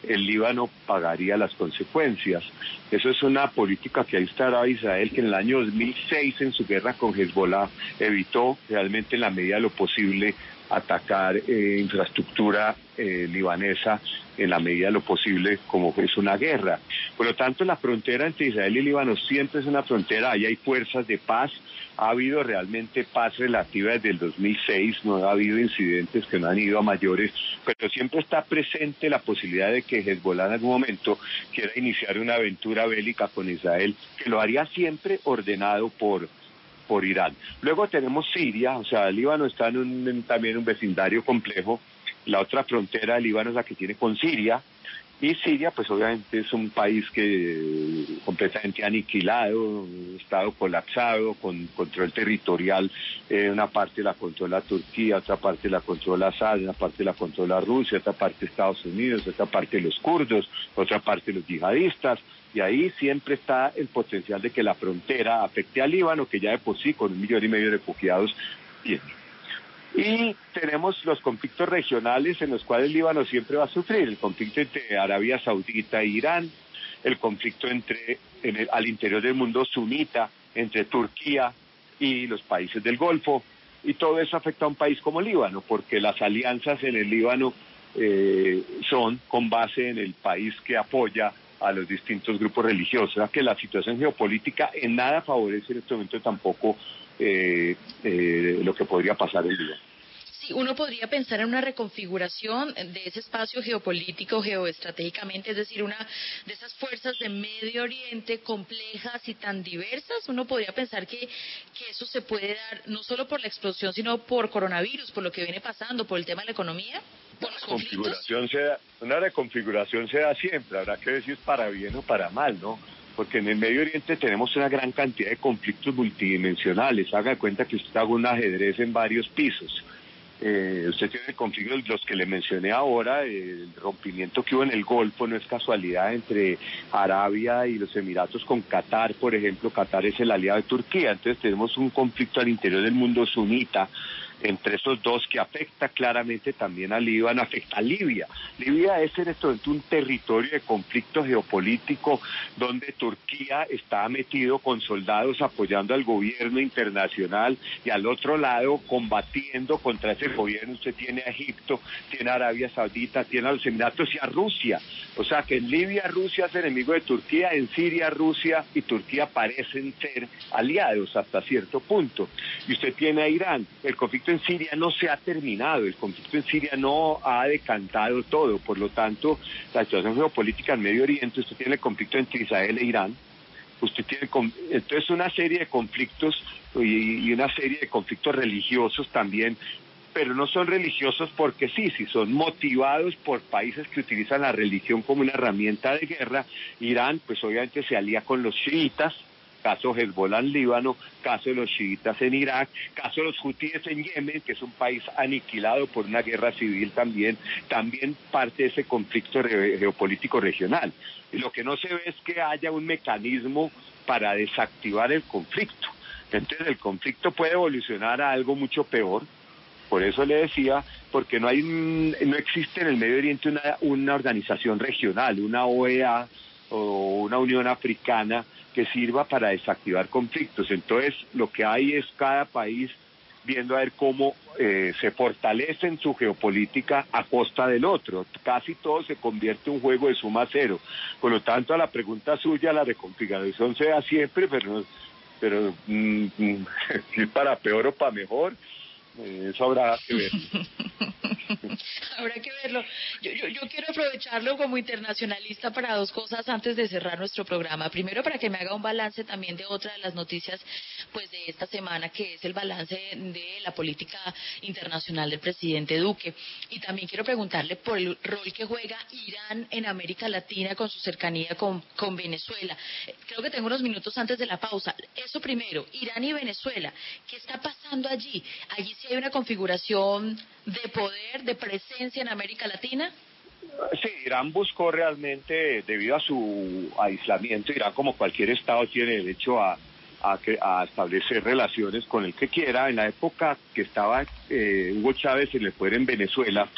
el Líbano pagaría las consecuencias. Eso es una política que ha instalado Israel, que en el año 2006, en su guerra con Hezbollah, evitó realmente en la medida de lo posible atacar eh, infraestructura eh, libanesa en la medida de lo posible como es una guerra. Por lo tanto, la frontera entre Israel y Líbano siempre es una frontera, ahí hay fuerzas de paz, ha habido realmente paz relativa desde el 2006, no ha habido incidentes que no han ido a mayores, pero siempre está presente la posibilidad de que Hezbollah en algún momento quiera iniciar una aventura bélica con Israel, que lo haría siempre ordenado por, por Irán. Luego tenemos Siria, o sea, el Líbano está en, un, en también un vecindario complejo. La otra frontera del Líbano es la que tiene con Siria. Y Siria, pues obviamente es un país que completamente aniquilado, estado colapsado, con control territorial. Eh, una parte la controla Turquía, otra parte la controla Assad, una parte la controla Rusia, otra parte Estados Unidos, otra parte los kurdos, otra parte los yihadistas. Y ahí siempre está el potencial de que la frontera afecte al Líbano, que ya de por sí, con un millón y medio de refugiados, tiene. Y tenemos los conflictos regionales en los cuales Líbano siempre va a sufrir, el conflicto entre Arabia Saudita e Irán, el conflicto entre en el, al interior del mundo sunita entre Turquía y los países del Golfo, y todo eso afecta a un país como Líbano, porque las alianzas en el Líbano eh, son con base en el país que apoya a los distintos grupos religiosos, que la situación geopolítica en nada favorece en este momento tampoco eh, eh, lo que podría pasar en Líbano. Sí, uno podría pensar en una reconfiguración de ese espacio geopolítico, geoestratégicamente, es decir, una de esas fuerzas de Medio Oriente complejas y tan diversas. Uno podría pensar que, que eso se puede dar no solo por la explosión, sino por coronavirus, por lo que viene pasando, por el tema de la economía. Por los configuración se da- una reconfiguración se da siempre, habrá que es para bien o para mal, ¿no? Porque en el Medio Oriente tenemos una gran cantidad de conflictos multidimensionales. Haga de cuenta que usted haga un ajedrez en varios pisos. Eh, usted tiene conflictos, los que le mencioné ahora, el rompimiento que hubo en el Golfo no es casualidad entre Arabia y los Emiratos con Qatar, por ejemplo, Qatar es el aliado de Turquía, entonces tenemos un conflicto al interior del mundo sunita entre esos dos que afecta claramente también a Líbano, afecta a Libia. Libia es en este momento un territorio de conflicto geopolítico donde Turquía está metido con soldados apoyando al gobierno internacional y al otro lado combatiendo contra ese gobierno. Usted tiene a Egipto, tiene a Arabia Saudita, tiene a los Emiratos y a Rusia. O sea que en Libia Rusia es enemigo de Turquía, en Siria Rusia y Turquía parecen ser aliados hasta cierto punto. Y usted tiene a Irán. El conflicto en Siria no se ha terminado, el conflicto en Siria no ha decantado todo. Por lo tanto, la situación geopolítica en Medio Oriente, usted tiene el conflicto entre Israel e Irán, usted tiene entonces una serie de conflictos y, una serie de conflictos religiosos también pero no son religiosos porque sí, si son motivados por países que utilizan la religión como una herramienta de guerra. Irán, pues obviamente se alía con los chiitas, caso Hezbollah en Líbano, caso de los chiitas en Irak, caso de los hutíes en Yemen, que es un país aniquilado por una guerra civil también, también parte de ese conflicto geopolítico regional. Y lo que no se ve es que haya un mecanismo para desactivar el conflicto. Entonces el conflicto puede evolucionar a algo mucho peor, por eso le decía, porque no hay no existe en el Medio Oriente una, una organización regional, una OEA o una Unión Africana que sirva para desactivar conflictos. Entonces, lo que hay es cada país viendo a ver cómo eh, se fortalece en su geopolítica a costa del otro. Casi todo se convierte en un juego de suma cero. Por lo tanto, a la pregunta suya, la reconfiguración se da siempre, pero, pero mm, mm, para peor o para mejor, eh, eso habrá que ver. Habrá que verlo. Yo, yo, yo quiero aprovecharlo como internacionalista para dos cosas antes de cerrar nuestro programa. Primero, para que me haga un balance también de otra de las noticias pues de esta semana, que es el balance de la política internacional del presidente Duque. Y también quiero preguntarle por el rol que juega Irán en América Latina con su cercanía con, con Venezuela. Creo que tengo unos minutos antes de la pausa. Eso primero, Irán y Venezuela. ¿Qué está pasando allí? Allí hay una configuración de poder, de presencia en América Latina. Sí, Irán buscó realmente, debido a su aislamiento, Irán como cualquier Estado tiene derecho a, a, a establecer relaciones con el que quiera. En la época que estaba eh, Hugo Chávez en el poder en Venezuela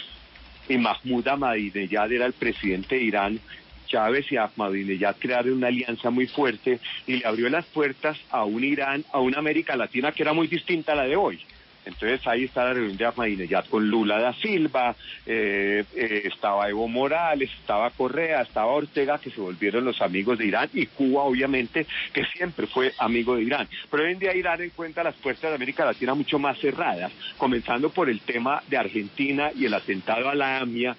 y Mahmoud Ahmadinejad era el presidente de Irán, Chávez y Ahmadinejad crearon una alianza muy fuerte y le abrió las puertas a un Irán, a una América Latina que era muy distinta a la de hoy. Entonces ahí está la reunión de Ahmadinejad con Lula da Silva, eh, eh, estaba Evo Morales, estaba Correa, estaba Ortega, que se volvieron los amigos de Irán, y Cuba, obviamente, que siempre fue amigo de Irán. Pero hoy en día Irán encuentra las puertas de América Latina mucho más cerradas, comenzando por el tema de Argentina y el atentado a la AMIA,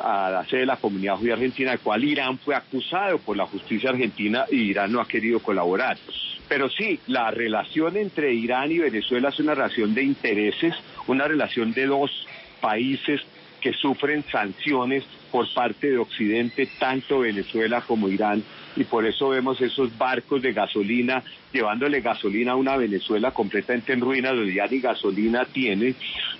a la sede de la comunidad judía argentina, el cual Irán fue acusado por la justicia argentina y Irán no ha querido colaborar. Pero sí, la relación entre Irán y Venezuela es una relación de intereses, una relación de dos países que sufren sanciones por parte de Occidente, tanto Venezuela como Irán, y por eso vemos esos barcos de gasolina llevándole gasolina a una Venezuela completamente en ruinas, donde ya ni gasolina tiene,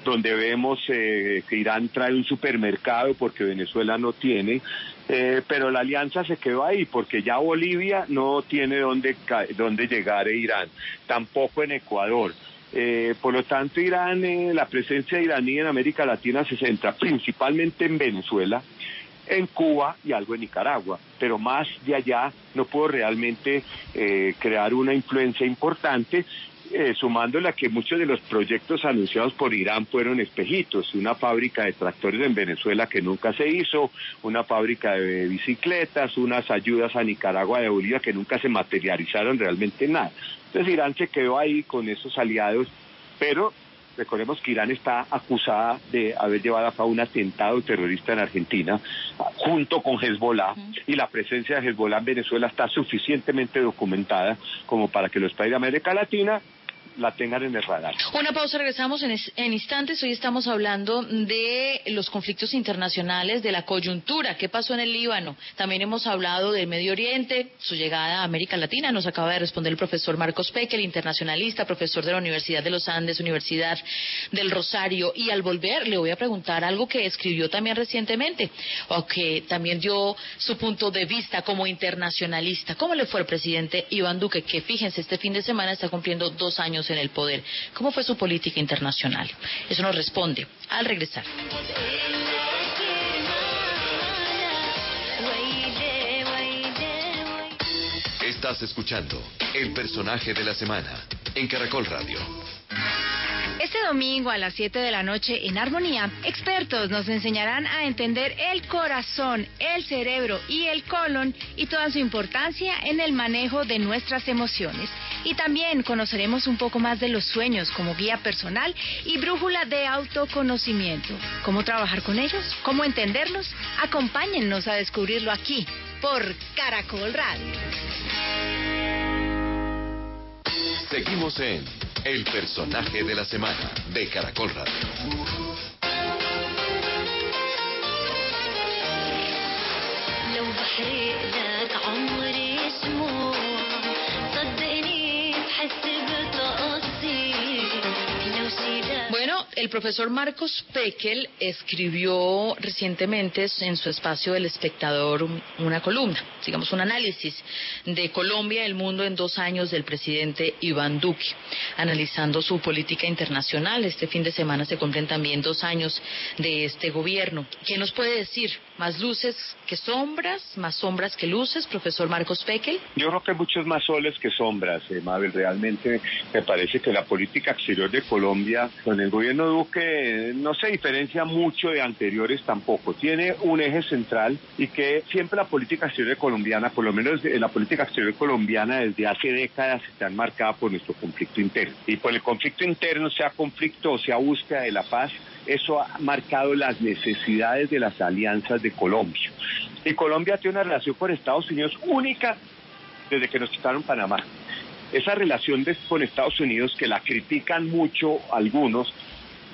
donde vemos eh, que Irán trae un supermercado porque Venezuela no tiene, eh, pero la alianza se quedó ahí porque ya Bolivia no tiene dónde, dónde llegar a Irán, tampoco en Ecuador. Eh, por lo tanto, Irán, eh, la presencia iraní en América Latina se centra principalmente en Venezuela, en Cuba y algo en Nicaragua, pero más de allá no puedo realmente eh, crear una influencia importante, eh, sumándole a que muchos de los proyectos anunciados por Irán fueron espejitos, una fábrica de tractores en Venezuela que nunca se hizo, una fábrica de bicicletas, unas ayudas a Nicaragua de Bolivia que nunca se materializaron realmente en nada. Entonces Irán se quedó ahí con esos aliados, pero Recordemos que Irán está acusada de haber llevado a cabo un atentado terrorista en Argentina junto con Hezbollah y la presencia de Hezbollah en Venezuela está suficientemente documentada como para que los países de América Latina la tengan en el radar. Una pausa, regresamos en, en instantes. Hoy estamos hablando de los conflictos internacionales, de la coyuntura, qué pasó en el Líbano. También hemos hablado del Medio Oriente, su llegada a América Latina. Nos acaba de responder el profesor Marcos Peque, el internacionalista, profesor de la Universidad de los Andes, Universidad del Rosario. Y al volver le voy a preguntar algo que escribió también recientemente, o que también dio su punto de vista como internacionalista. ¿Cómo le fue al presidente Iván Duque, que fíjense, este fin de semana está cumpliendo dos años en el poder? ¿Cómo fue su política internacional? Eso nos responde al regresar. Estás escuchando El personaje de la semana en Caracol Radio. Este domingo a las 7 de la noche en Armonía, expertos nos enseñarán a entender el corazón, el cerebro y el colon y toda su importancia en el manejo de nuestras emociones. Y también conoceremos un poco más de los sueños como guía personal y brújula de autoconocimiento. ¿Cómo trabajar con ellos? ¿Cómo entenderlos? Acompáñennos a descubrirlo aquí por Caracol Radio. Seguimos en El personaje de la semana de Caracol Radio. لو بحرق لك عمري شموع Sessiz ötürü el profesor Marcos Pekel escribió recientemente en su espacio El Espectador un- una columna, digamos un análisis de Colombia y el mundo en dos años del presidente Iván Duque, analizando su política internacional. Este fin de semana se cumplen también dos años de este gobierno. ¿Qué nos puede decir? ¿Más luces que sombras? ¿Más sombras que luces, profesor Marcos Pekel? Yo creo que hay muchos más soles que sombras, eh, Mabel. Realmente me parece que la política exterior de Colombia con el gobierno Duque eh, no se diferencia mucho de anteriores tampoco. Tiene un eje central y que siempre la política exterior colombiana, por lo menos la política exterior colombiana desde hace décadas está marcada por nuestro conflicto interno. Y por el conflicto interno, sea conflicto o sea búsqueda de la paz, eso ha marcado las necesidades de las alianzas de Colombia. Y Colombia tiene una relación con Estados Unidos única desde que nos quitaron Panamá. Esa relación de- con Estados Unidos, que la critican mucho algunos,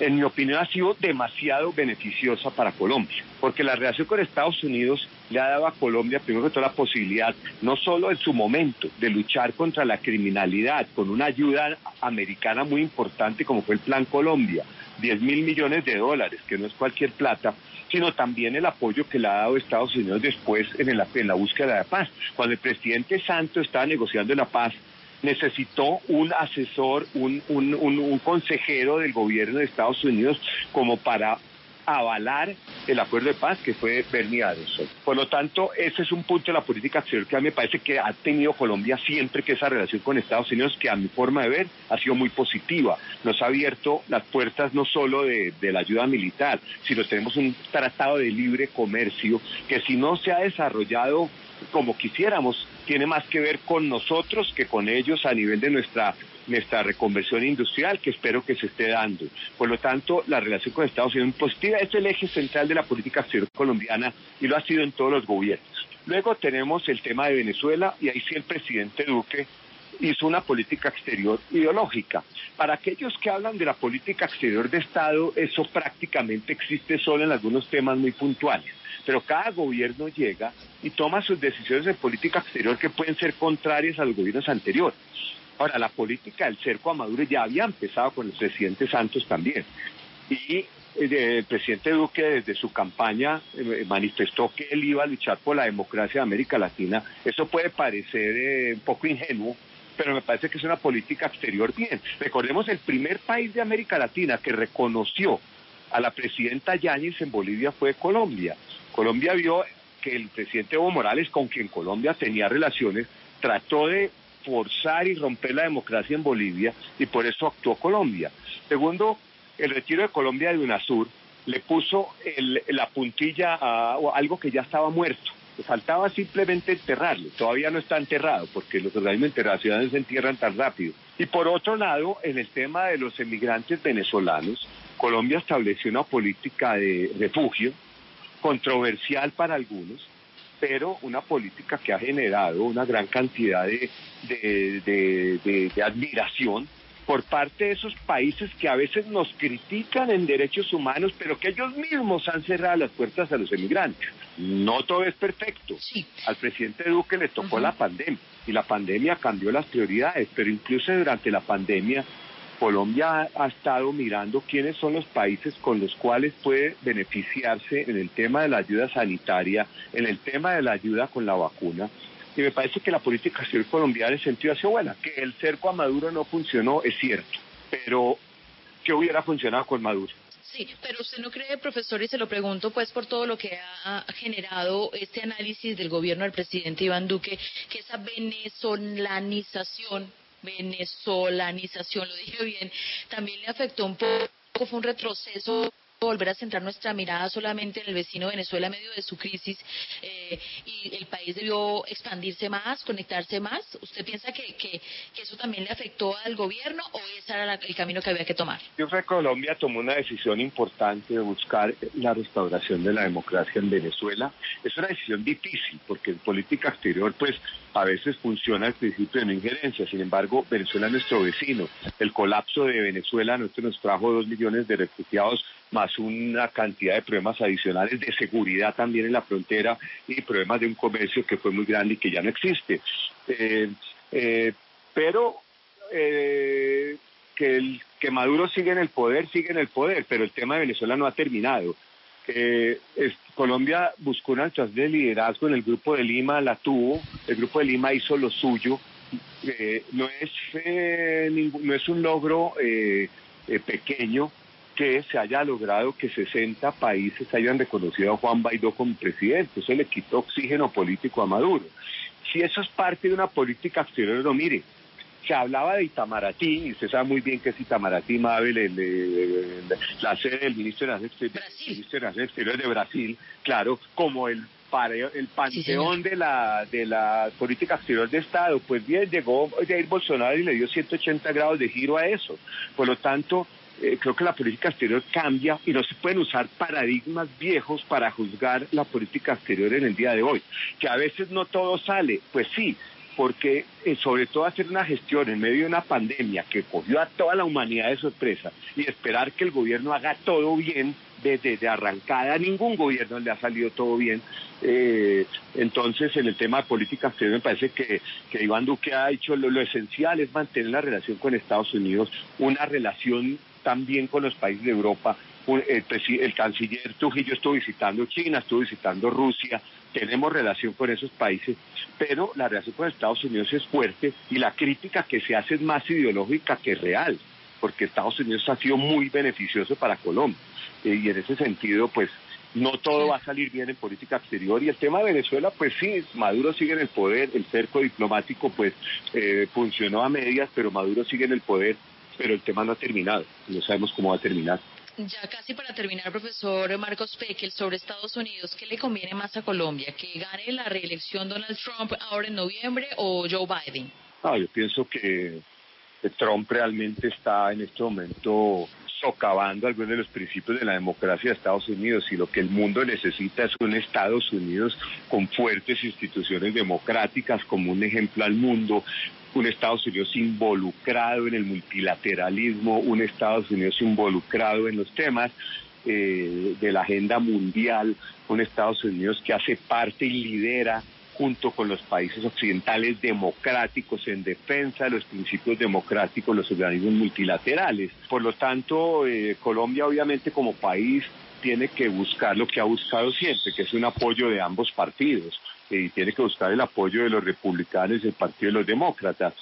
en mi opinión ha sido demasiado beneficiosa para Colombia, porque la relación con Estados Unidos le ha dado a Colombia, primero que todo, la posibilidad, no solo en su momento, de luchar contra la criminalidad, con una ayuda americana muy importante como fue el Plan Colombia, 10 mil millones de dólares, que no es cualquier plata, sino también el apoyo que le ha dado Estados Unidos después en, el- en la búsqueda de la paz. Cuando el presidente Santos estaba negociando la paz, necesitó un asesor, un, consejero del gobierno de Estados Unidos como para avalar el acuerdo de paz que fue Bernie Aronson. Por lo tanto, ese es un punto de la política exterior que a mí me parece que ha tenido Colombia siempre que esa relación con Estados Unidos, que a mi forma de ver ha sido muy positiva. Nos ha abierto las puertas no solo de, de la ayuda militar, sino tenemos un tratado de libre comercio que si no se ha desarrollado como quisiéramos, tiene más que ver con nosotros que con ellos a nivel de nuestra nuestra reconversión industrial que espero que se esté dando. Por lo tanto, la relación con Estados Unidos positiva, es el eje central de la política exterior colombiana y lo ha sido en todos los gobiernos. Luego tenemos el tema de Venezuela y ahí sí el presidente Duque hizo una política exterior ideológica. Para aquellos que hablan de la política exterior de Estado, eso prácticamente existe solo en algunos temas muy puntuales. Pero cada gobierno llega y toma sus decisiones de política exterior que pueden ser contrarias a los gobiernos anteriores. Ahora, la política del cerco a Maduro ya había empezado con el presidente Santos también. Y eh, el presidente Duque desde su campaña eh, manifestó que él iba a luchar por la democracia de América Latina. Eso puede parecer eh, un poco ingenuo, pero me parece que es una política exterior bien. Recordemos el primer país de América Latina que reconoció a la presidenta Yáñez en Bolivia fue Colombia. Colombia vio que el presidente Evo Morales, con quien Colombia tenía relaciones, trató de forzar y romper la democracia en Bolivia y por eso actuó Colombia. Segundo, el retiro de Colombia de UNASUR le puso el- la puntilla a, algo que ya estaba muerto. Faltaba simplemente enterrarlo. Todavía no está enterrado porque los organismos internacionales se entierran tan rápido. Y por otro lado, en el tema de los emigrantes venezolanos, Colombia estableció una política de refugio controversial para algunos, pero una política que ha generado una gran cantidad de, de, de- de- de admiración por parte de esos países que a veces nos critican en derechos humanos, pero que ellos mismos han cerrado las puertas a los emigrantes. No todo es perfecto. Al presidente Duque le tocó la pandemia y la pandemia cambió las prioridades, pero incluso durante la pandemia Colombia ha, estado mirando quiénes son los países con los cuales puede beneficiarse en el tema de la ayuda sanitaria, en el tema de la ayuda con la vacuna. Y me parece que la política exterior colombiana en sentido ha buena. Que el cerco a Maduro no funcionó, es cierto. Pero, ¿qué hubiera funcionado con Maduro? Sí, pero usted no cree, profesor, y se lo pregunto pues por todo lo que ha generado este análisis del gobierno del presidente Iván Duque, que esa venezolanización, venezolanización, lo dije bien, también le afectó un poco, fue un retroceso volver a centrar nuestra mirada solamente en el vecino Venezuela en medio de su crisis y el país debió expandirse más, conectarse más. ¿Usted piensa que, que, eso también le afectó al gobierno o ese era el camino que había que tomar? Yo creo que Colombia tomó una decisión importante de buscar la restauración de la democracia en Venezuela. Es una decisión difícil porque en política exterior pues a veces funciona el principio de no injerencia. Sin embargo, Venezuela es nuestro vecino. El colapso de Venezuela nos trajo dos millones de refugiados más una cantidad de problemas adicionales de seguridad también en la frontera y problemas de un comercio que fue muy grande y que ya no existe. Eh, eh, pero eh, que, el, que Maduro sigue en el poder, sigue en el poder, pero el tema de Venezuela no ha terminado. Eh, es- Colombia buscó una situación de liderazgo en el Grupo de Lima, la tuvo, el Grupo de Lima hizo lo suyo. Eh, no, es, eh, ningú- no es un logro eh, eh, pequeño que se haya logrado que 60 países hayan reconocido a Juan Guaidó como presidente. Eso le quitó oxígeno político a Maduro. Si eso es parte de una política exterior, no mire, se hablaba de Itamaraty, y usted sabe muy bien que es Itamaraty, Mabel, el, el- la sede del ministro de Relaciones Exteriores, ministro de Brasil, claro, como el el panteón de la de la política exterior de Estado, pues bien, llegó Jair Bolsonaro y le dio 180 grados de giro a eso. Por lo tanto, eh, creo que la política exterior cambia y no se pueden usar paradigmas viejos para juzgar la política exterior en el día de hoy. Que a veces no todo sale, pues sí, porque eh, sobre todo hacer una gestión en medio de una pandemia que cogió a toda la humanidad de sorpresa y esperar que el gobierno haga todo bien desde de arrancada, ningún gobierno le ha salido todo bien. Eh, entonces, en el tema de política exterior, me parece que, que Iván Duque ha lo, lo esencial es mantener la relación con Estados Unidos, una relación también con los países de Europa. Presi- el canciller Trujillo estuvo visitando China, estuvo visitando Rusia, tenemos relación con esos países, pero la relación con Estados Unidos es fuerte y la crítica que se hace es más ideológica que real, porque Estados Unidos ha sido muy beneficioso para Colombia. Eh, y en ese sentido, pues no todo va a salir bien en política exterior. Y el tema de Venezuela, pues sí, Maduro sigue en el poder, el cerco diplomático pues eh, funcionó a medias, pero Maduro sigue en el poder, pero el tema no ha terminado, no sabemos cómo va a terminar. Ya casi para terminar, profesor Marcos Pekel, sobre Estados Unidos, ¿qué le conviene más a Colombia? ¿Que gane la reelección Donald Trump ahora en noviembre o Joe Biden? Ah, yo pienso que que Trump realmente está en este momento socavando algunos de los principios de la democracia de Estados Unidos y lo que el mundo necesita es un Estados Unidos con fuertes instituciones democráticas como un ejemplo al mundo, un Estados Unidos involucrado en el multilateralismo, un Estados Unidos involucrado en los temas eh, de la agenda mundial, un Estados Unidos que hace parte y lidera junto con los países occidentales democráticos en defensa de los principios democráticos, los organismos multilaterales. Por lo tanto, eh, Colombia obviamente como país tiene que buscar lo que ha buscado siempre, que es un apoyo de ambos partidos, y tiene que buscar el apoyo de los republicanos y el partido de los demócratas.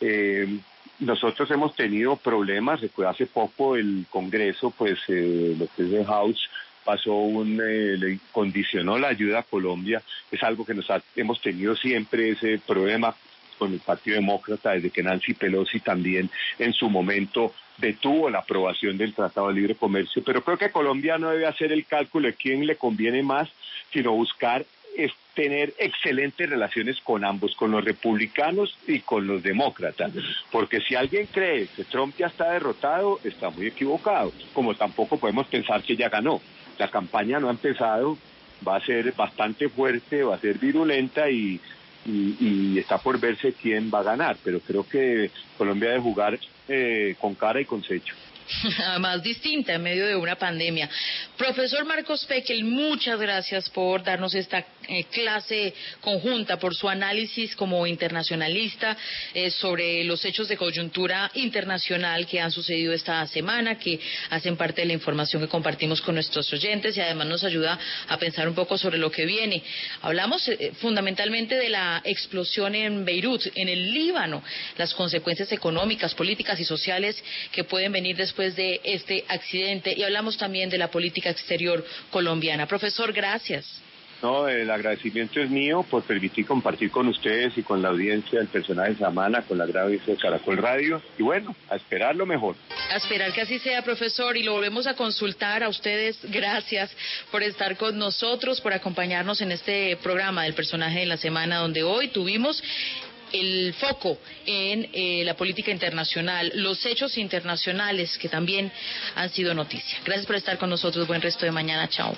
Eh, nosotros hemos tenido problemas, hace poco el Congreso, pues eh, lo que es el House, pasó un, eh, le condicionó la ayuda a Colombia, es algo que nos ha- hemos tenido siempre ese problema con el Partido Demócrata desde que Nancy Pelosi también en su momento detuvo la aprobación del Tratado de Libre Comercio, pero creo que Colombia no debe hacer el cálculo de quién le conviene más, sino buscar es tener excelentes relaciones con ambos, con los republicanos y con los demócratas. Porque si alguien cree que Trump ya está derrotado, está muy equivocado. Como tampoco podemos pensar que ya ganó. La campaña no ha empezado, va a ser bastante fuerte, va a ser virulenta y, y, está por verse quién va a ganar. Pero creo que Colombia debe jugar eh, con cara y con secho. Además, distinta en medio de una pandemia. Profesor Marcos Pekel, muchas gracias por darnos esta eh, clase conjunta, por su análisis como internacionalista eh, sobre los hechos de coyuntura internacional que han sucedido esta semana, que hacen parte de la información que compartimos con nuestros oyentes y además nos ayuda a pensar un poco sobre lo que viene. Hablamos eh, fundamentalmente de la explosión en Beirut, en el Líbano, las consecuencias económicas, políticas y sociales que pueden venir después de este accidente y hablamos también de la política exterior colombiana. Profesor, gracias. No, el agradecimiento es mío por permitir compartir con ustedes y con la audiencia del personaje de Samana, con la gran de Caracol Radio. Y bueno, a esperar lo mejor. A esperar que así sea, profesor, y lo volvemos a consultar a ustedes. Gracias por estar con nosotros, por acompañarnos en este programa del personaje de la semana, donde hoy tuvimos el foco en eh, la política internacional, los hechos internacionales que también han sido noticia. Gracias por estar con nosotros. Buen resto de mañana. Chao.